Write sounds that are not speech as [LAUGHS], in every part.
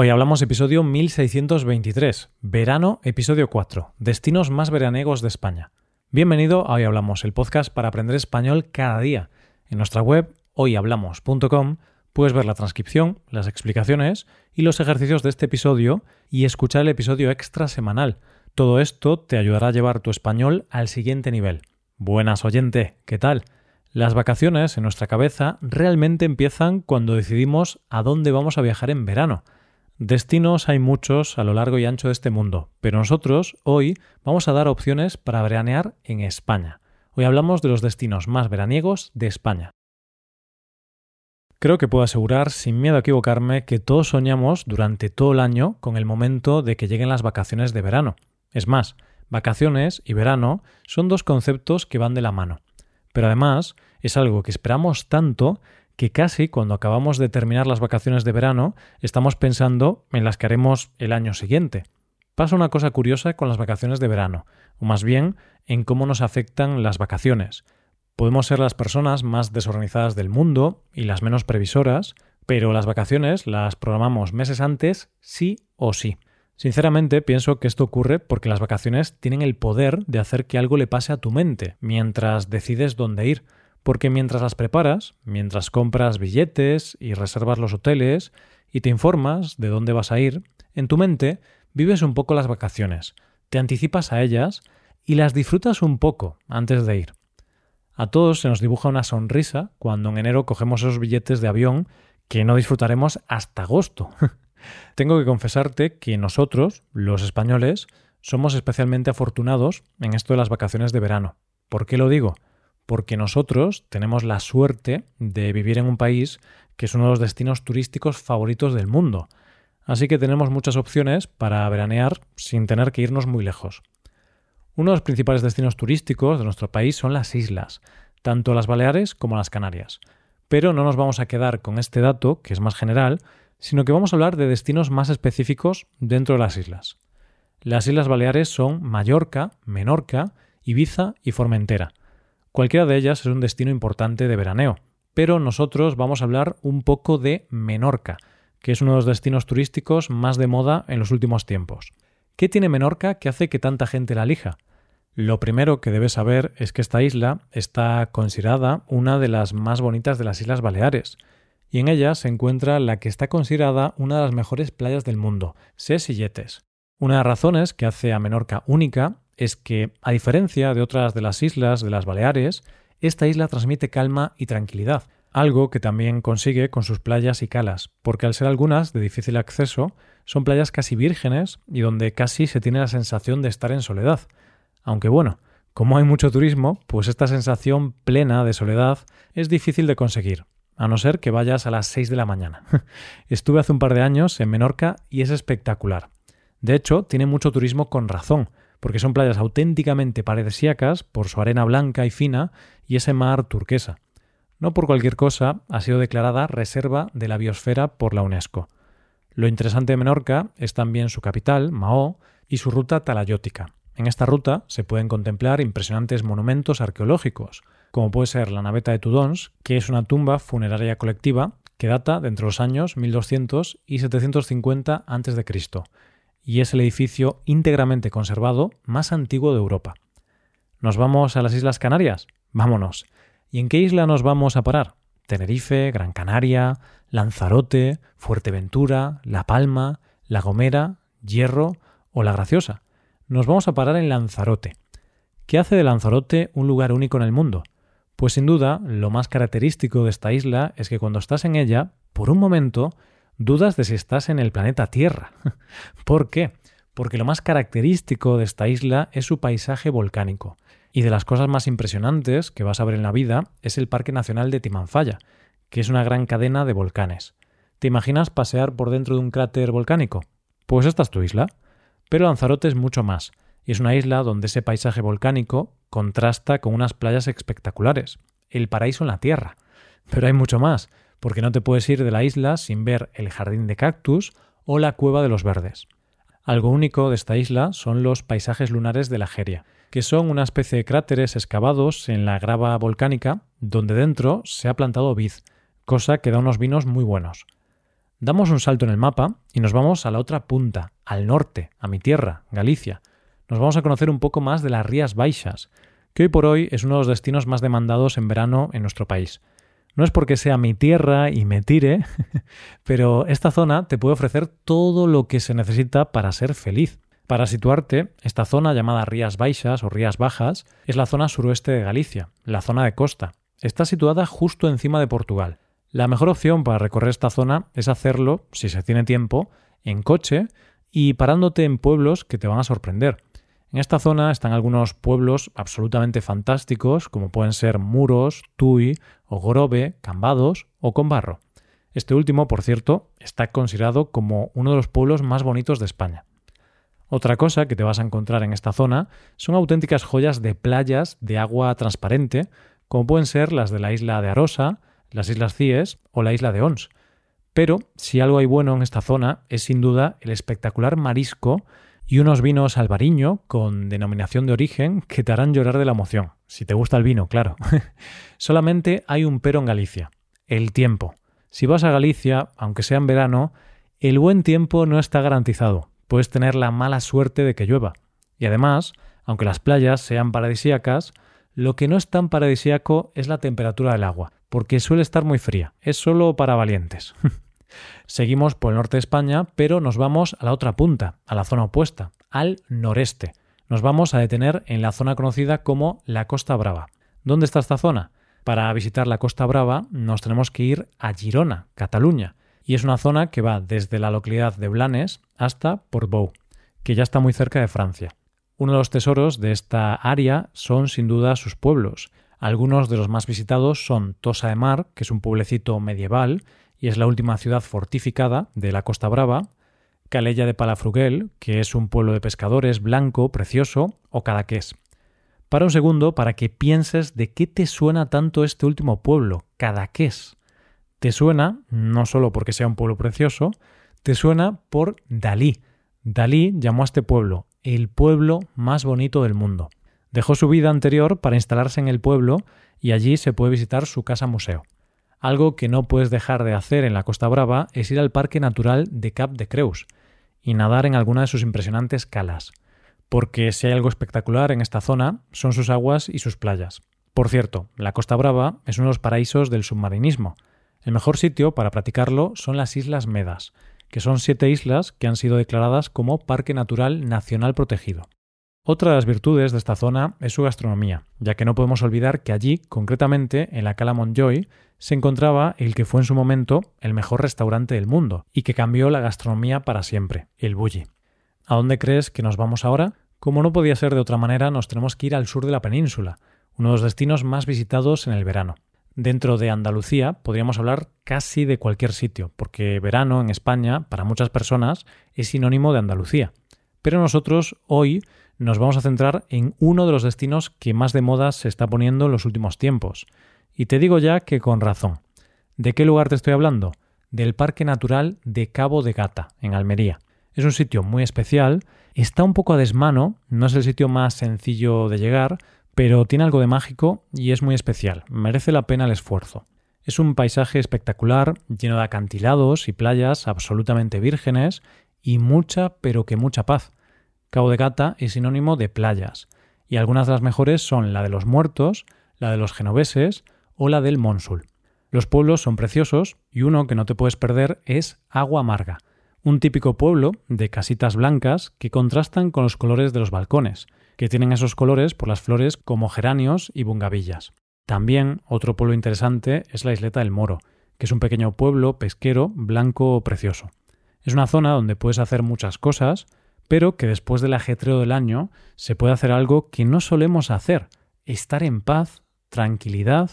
Hoy hablamos episodio 1623, verano, episodio 4, destinos más veraniegos de España. Bienvenido a Hoy Hablamos, el podcast para aprender español cada día. En nuestra web, hoyhablamos.com, puedes ver la transcripción, las explicaciones y los ejercicios de este episodio y escuchar el episodio extra semanal. Todo esto te ayudará a llevar tu español al siguiente nivel. Buenas oyente, ¿qué tal? Las vacaciones en nuestra cabeza realmente empiezan cuando decidimos a dónde vamos a viajar en verano. Destinos hay muchos a lo largo y ancho de este mundo, pero nosotros hoy vamos a dar opciones para veranear en España. Hoy hablamos de los destinos más veraniegos de España. Creo que puedo asegurar, sin miedo a equivocarme, que todos soñamos durante todo el año con el momento de que lleguen las vacaciones de verano. Es más, vacaciones y verano son dos conceptos que van de la mano. Pero además es algo que esperamos tanto que casi cuando acabamos de terminar las vacaciones de verano estamos pensando en las que haremos el año siguiente. Pasa una cosa curiosa con las vacaciones de verano, o más bien en cómo nos afectan las vacaciones. Podemos ser las personas más desorganizadas del mundo y las menos previsoras, pero las vacaciones las programamos meses antes sí o sí. Sinceramente pienso que esto ocurre porque las vacaciones tienen el poder de hacer que algo le pase a tu mente mientras decides dónde ir porque mientras las preparas, mientras compras billetes y reservas los hoteles y te informas de dónde vas a ir, en tu mente vives un poco las vacaciones, te anticipas a ellas y las disfrutas un poco antes de ir. A todos se nos dibuja una sonrisa cuando en enero cogemos esos billetes de avión que no disfrutaremos hasta agosto. [LAUGHS] Tengo que confesarte que nosotros, los españoles, somos especialmente afortunados en esto de las vacaciones de verano. ¿Por qué lo digo? Porque nosotros tenemos la suerte de vivir en un país que es uno de los destinos turísticos favoritos del mundo. Así que tenemos muchas opciones para veranear sin tener que irnos muy lejos. Uno de los principales destinos turísticos de nuestro país son las islas, tanto las Baleares como las Canarias. Pero no nos vamos a quedar con este dato, que es más general, sino que vamos a hablar de destinos más específicos dentro de las islas. Las Islas Baleares son Mallorca, Menorca, Ibiza y Formentera. Cualquiera de ellas es un destino importante de veraneo, pero nosotros vamos a hablar un poco de Menorca, que es uno de los destinos turísticos más de moda en los últimos tiempos. ¿Qué tiene Menorca que hace que tanta gente la elija? Lo primero que debes saber es que esta isla está considerada una de las más bonitas de las Islas Baleares, y en ella se encuentra la que está considerada una de las mejores playas del mundo, Ses y Una de las razones que hace a Menorca única es que, a diferencia de otras de las islas de las Baleares, esta isla transmite calma y tranquilidad, algo que también consigue con sus playas y calas, porque al ser algunas de difícil acceso, son playas casi vírgenes y donde casi se tiene la sensación de estar en soledad. Aunque bueno, como hay mucho turismo, pues esta sensación plena de soledad es difícil de conseguir, a no ser que vayas a las 6 de la mañana. [LAUGHS] Estuve hace un par de años en Menorca y es espectacular. De hecho, tiene mucho turismo con razón, porque son playas auténticamente paradisíacas por su arena blanca y fina y ese mar turquesa. No por cualquier cosa ha sido declarada reserva de la biosfera por la UNESCO. Lo interesante de Menorca es también su capital, Mahó, y su ruta talayótica. En esta ruta se pueden contemplar impresionantes monumentos arqueológicos, como puede ser la naveta de Tudons, que es una tumba funeraria colectiva que data de entre los años 1200 y 750 a.C y es el edificio íntegramente conservado más antiguo de Europa. ¿Nos vamos a las Islas Canarias? Vámonos. ¿Y en qué isla nos vamos a parar? Tenerife, Gran Canaria, Lanzarote, Fuerteventura, La Palma, La Gomera, Hierro o La Graciosa. Nos vamos a parar en Lanzarote. ¿Qué hace de Lanzarote un lugar único en el mundo? Pues sin duda, lo más característico de esta isla es que cuando estás en ella, por un momento, dudas de si estás en el planeta Tierra. [LAUGHS] ¿Por qué? Porque lo más característico de esta isla es su paisaje volcánico. Y de las cosas más impresionantes que vas a ver en la vida es el Parque Nacional de Timanfaya, que es una gran cadena de volcanes. ¿Te imaginas pasear por dentro de un cráter volcánico? Pues esta es tu isla. Pero Lanzarote es mucho más, y es una isla donde ese paisaje volcánico contrasta con unas playas espectaculares, el paraíso en la Tierra. Pero hay mucho más porque no te puedes ir de la isla sin ver el jardín de cactus o la cueva de los verdes. Algo único de esta isla son los paisajes lunares de la Geria, que son una especie de cráteres excavados en la grava volcánica donde dentro se ha plantado vid, cosa que da unos vinos muy buenos. Damos un salto en el mapa y nos vamos a la otra punta, al norte, a mi tierra, Galicia. Nos vamos a conocer un poco más de las Rías Baixas, que hoy por hoy es uno de los destinos más demandados en verano en nuestro país. No es porque sea mi tierra y me tire, [LAUGHS] pero esta zona te puede ofrecer todo lo que se necesita para ser feliz. Para situarte, esta zona llamada Rías Baixas o Rías Bajas es la zona suroeste de Galicia, la zona de costa. Está situada justo encima de Portugal. La mejor opción para recorrer esta zona es hacerlo, si se tiene tiempo, en coche y parándote en pueblos que te van a sorprender. En esta zona están algunos pueblos absolutamente fantásticos, como pueden ser Muros, Tui, Ogorobe, Cambados o Combarro. Este último, por cierto, está considerado como uno de los pueblos más bonitos de España. Otra cosa que te vas a encontrar en esta zona son auténticas joyas de playas de agua transparente, como pueden ser las de la isla de Arosa, las islas Cíes o la isla de Ons. Pero si algo hay bueno en esta zona es sin duda el espectacular marisco y unos vinos albariño con denominación de origen que te harán llorar de la emoción. Si te gusta el vino, claro. [LAUGHS] Solamente hay un pero en Galicia, el tiempo. Si vas a Galicia, aunque sea en verano, el buen tiempo no está garantizado. Puedes tener la mala suerte de que llueva. Y además, aunque las playas sean paradisíacas, lo que no es tan paradisíaco es la temperatura del agua, porque suele estar muy fría. Es solo para valientes. [LAUGHS] Seguimos por el norte de España, pero nos vamos a la otra punta, a la zona opuesta, al noreste. Nos vamos a detener en la zona conocida como la Costa Brava. ¿Dónde está esta zona? Para visitar la Costa Brava nos tenemos que ir a Girona, Cataluña, y es una zona que va desde la localidad de Blanes hasta Portbou, que ya está muy cerca de Francia. Uno de los tesoros de esta área son sin duda sus pueblos. Algunos de los más visitados son Tosa de Mar, que es un pueblecito medieval, y es la última ciudad fortificada de la Costa Brava, Calella de Palafruguel, que es un pueblo de pescadores blanco, precioso, o Cadaqués. Para un segundo, para que pienses de qué te suena tanto este último pueblo, Cadaqués. Te suena, no solo porque sea un pueblo precioso, te suena por Dalí. Dalí llamó a este pueblo el pueblo más bonito del mundo. Dejó su vida anterior para instalarse en el pueblo y allí se puede visitar su casa museo. Algo que no puedes dejar de hacer en la Costa Brava es ir al Parque Natural de Cap de Creus y nadar en alguna de sus impresionantes calas, porque si hay algo espectacular en esta zona son sus aguas y sus playas. Por cierto, la Costa Brava es uno de los paraísos del submarinismo. El mejor sitio para practicarlo son las Islas Medas, que son siete islas que han sido declaradas como Parque Natural Nacional Protegido. Otra de las virtudes de esta zona es su gastronomía, ya que no podemos olvidar que allí, concretamente en la Cala Montjoy, se encontraba el que fue en su momento el mejor restaurante del mundo y que cambió la gastronomía para siempre, el Bulli. ¿A dónde crees que nos vamos ahora? Como no podía ser de otra manera, nos tenemos que ir al sur de la península, uno de los destinos más visitados en el verano. Dentro de Andalucía podríamos hablar casi de cualquier sitio, porque verano en España, para muchas personas, es sinónimo de Andalucía. Pero nosotros hoy nos vamos a centrar en uno de los destinos que más de moda se está poniendo en los últimos tiempos. Y te digo ya que con razón. ¿De qué lugar te estoy hablando? Del Parque Natural de Cabo de Gata, en Almería. Es un sitio muy especial, está un poco a desmano, no es el sitio más sencillo de llegar, pero tiene algo de mágico y es muy especial, merece la pena el esfuerzo. Es un paisaje espectacular, lleno de acantilados y playas absolutamente vírgenes y mucha, pero que mucha paz. Cabo de Gata es sinónimo de playas, y algunas de las mejores son la de los muertos, la de los genoveses o la del Monsul. Los pueblos son preciosos y uno que no te puedes perder es Agua Amarga, un típico pueblo de casitas blancas que contrastan con los colores de los balcones, que tienen esos colores por las flores como geranios y bungavillas. También otro pueblo interesante es la isleta del Moro, que es un pequeño pueblo pesquero blanco precioso. Es una zona donde puedes hacer muchas cosas, pero que después del ajetreo del año se puede hacer algo que no solemos hacer, estar en paz, tranquilidad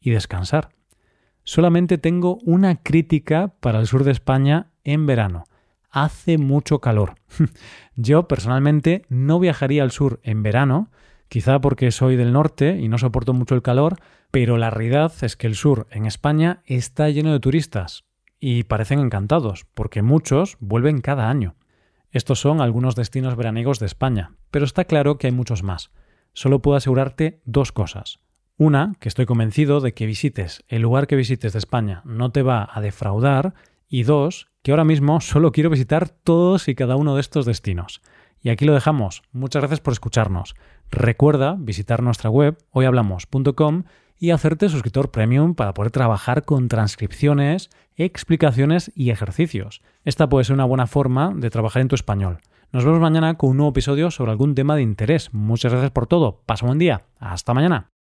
y descansar. Solamente tengo una crítica para el sur de España en verano. Hace mucho calor. [LAUGHS] Yo personalmente no viajaría al sur en verano, quizá porque soy del norte y no soporto mucho el calor, pero la realidad es que el sur en España está lleno de turistas y parecen encantados, porque muchos vuelven cada año. Estos son algunos destinos veraniegos de España, pero está claro que hay muchos más. Solo puedo asegurarte dos cosas. Una, que estoy convencido de que visites el lugar que visites de España no te va a defraudar Y dos, que ahora mismo solo quiero visitar todos y cada uno de estos destinos. Y aquí lo dejamos. Muchas gracias por escucharnos. Recuerda visitar nuestra web hoyhablamos.com y hacerte suscriptor premium para poder trabajar con transcripciones, explicaciones y ejercicios. Esta puede ser una buena forma de trabajar en tu español. Nos vemos mañana con un nuevo episodio sobre algún tema de interés. Muchas gracias por todo. Pasa un buen día. Hasta mañana.